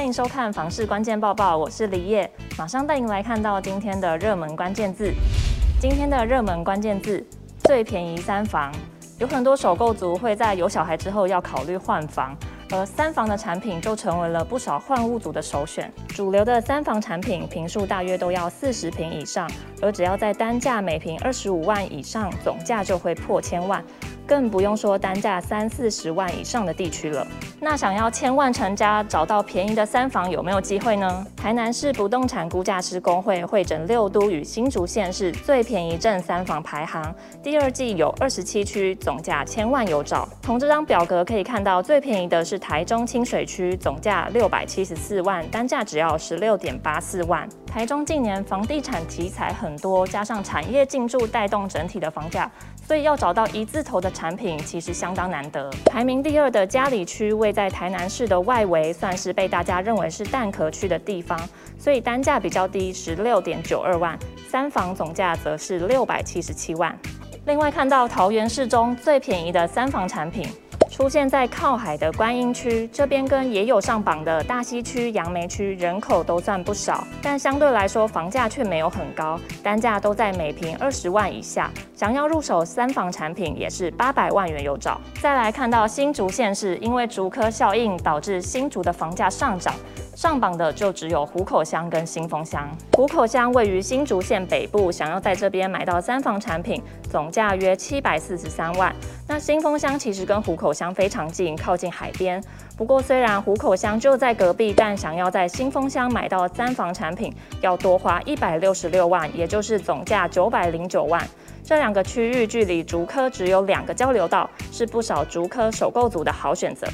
欢迎收看房市关键报报，我是李叶，马上带您来看到今天的热门关键字。今天的热门关键字最便宜三房，有很多首购族会在有小孩之后要考虑换房。而三房的产品就成为了不少换屋族的首选。主流的三房产品坪数大约都要四十坪以上，而只要在单价每坪二十五万以上，总价就会破千万。更不用说单价三四十万以上的地区了。那想要千万成家，找到便宜的三房有没有机会呢？台南市不动产估价师公会会诊六都与新竹县市最便宜镇三房排行，第二季有二十七区，总价千万有找。从这张表格可以看到，最便宜的是台中清水区，总价六百七十四万，单价只要十六点八四万。台中近年房地产题材很多，加上产业进驻带动整体的房价。所以要找到一字头的产品，其实相当难得。排名第二的嘉里区位在台南市的外围，算是被大家认为是蛋壳区的地方，所以单价比较低，十六点九二万，三房总价则是六百七十七万。另外看到桃园市中最便宜的三房产品。出现在靠海的观音区这边，跟也有上榜的大溪区、杨梅区，人口都算不少，但相对来说房价却没有很高，单价都在每平二十万以下。想要入手三房产品，也是八百万元有找。再来看到新竹县市，因为竹科效应导致新竹的房价上涨。上榜的就只有虎口乡跟新丰乡。虎口乡位于新竹县北部，想要在这边买到三房产品，总价约七百四十三万。那新丰乡其实跟虎口乡非常近，靠近海边。不过虽然虎口乡就在隔壁，但想要在新丰乡买到三房产品，要多花一百六十六万，也就是总价九百零九万。这两个区域距离竹科只有两个交流道，是不少竹科首购族的好选择。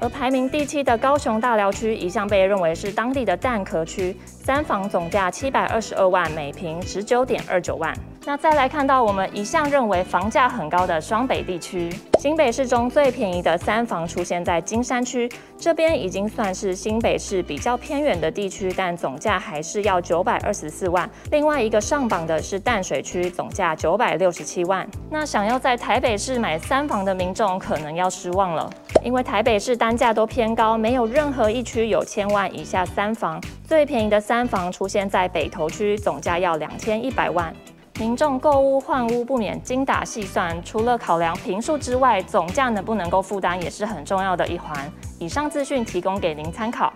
而排名第七的高雄大寮区一向被认为是当地的蛋壳区，三房总价七百二十二万，每坪十九点二九万。那再来看到我们一向认为房价很高的双北地区，新北市中最便宜的三房出现在金山区，这边已经算是新北市比较偏远的地区，但总价还是要九百二十四万。另外一个上榜的是淡水区，总价九百六十七万。那想要在台北市买三房的民众可能要失望了，因为台北市单价都偏高，没有任何一区有千万以下三房，最便宜的三房出现在北投区，总价要两千一百万。民众购屋换屋不免精打细算，除了考量平数之外，总价能不能够负担也是很重要的一环。以上资讯提供给您参考。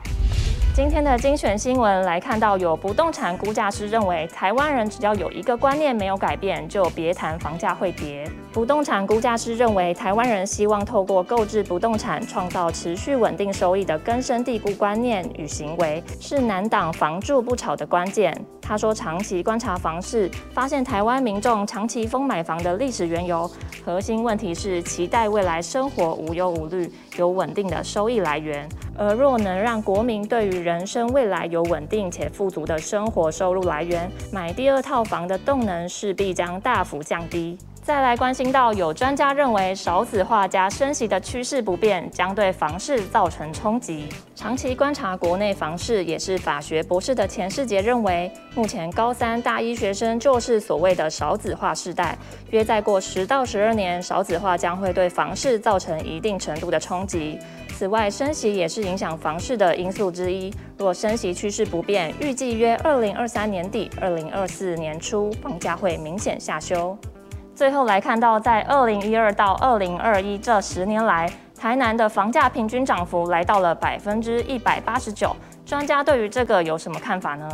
今天的精选新闻来看到，有不动产估价师认为，台湾人只要有一个观念没有改变，就别谈房价会跌。不动产估价师认为，台湾人希望透过购置不动产创造持续稳定收益的根深蒂固观念与行为，是难挡房住不炒的关键。他说，长期观察房市，发现台湾民众长期疯买房的历史缘由，核心问题是期待未来生活无忧无虑，有稳定的收益来源。而若能让国民对于人生未来有稳定且富足的生活收入来源，买第二套房的动能势必将大幅降低。再来关心到，有专家认为少子化加升息的趋势不变，将对房市造成冲击。长期观察国内房市，也是法学博士的钱世杰认为，目前高三大一学生就是所谓的少子化世代，约再过十到十二年，少子化将会对房市造成一定程度的冲击。此外，升息也是影响房市的因素之一。若升息趋势不变，预计约二零二三年底、二零二四年初，房价会明显下修。最后来看到，在二零一二到二零二一这十年来，台南的房价平均涨幅来到了百分之一百八十九。专家对于这个有什么看法呢？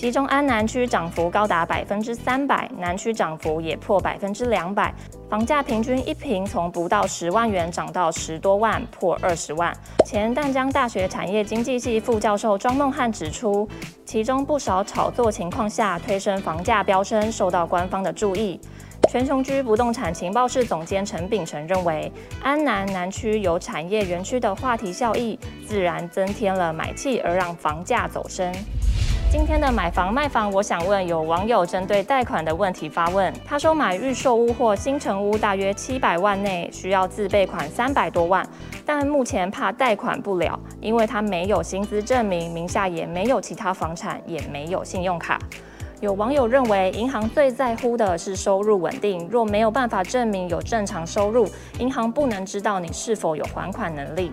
其中安南区涨幅高达百分之三百，南区涨幅也破百分之两百。房价平均一平从不到十万元涨到十多万，破二十万。前淡江大学产业经济系副教授庄梦汉指出，其中不少炒作情况下推升房价飙升，受到官方的注意。全雄居不动产情报室总监陈秉成认为，安南南区有产业园区的话题效益，自然增添了买气，而让房价走升。今天的买房卖房，我想问有网友针对贷款的问题发问，他说买预售屋或新城屋大约七百万内需要自备款三百多万，但目前怕贷款不了，因为他没有薪资证明，名下也没有其他房产，也没有信用卡。有网友认为，银行最在乎的是收入稳定。若没有办法证明有正常收入，银行不能知道你是否有还款能力。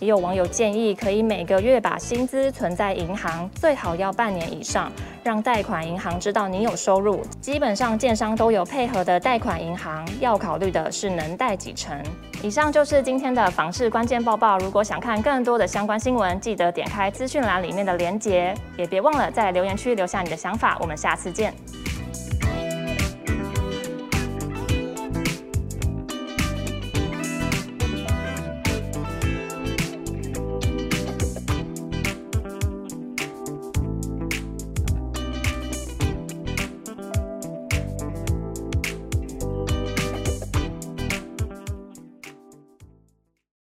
也有网友建议，可以每个月把薪资存在银行，最好要半年以上，让贷款银行知道你有收入。基本上，建商都有配合的贷款银行，要考虑的是能贷几成。以上就是今天的房市关键报报。如果想看更多的相关新闻，记得点开资讯栏里面的连接，也别忘了在留言区留下你的想法。我们下次见。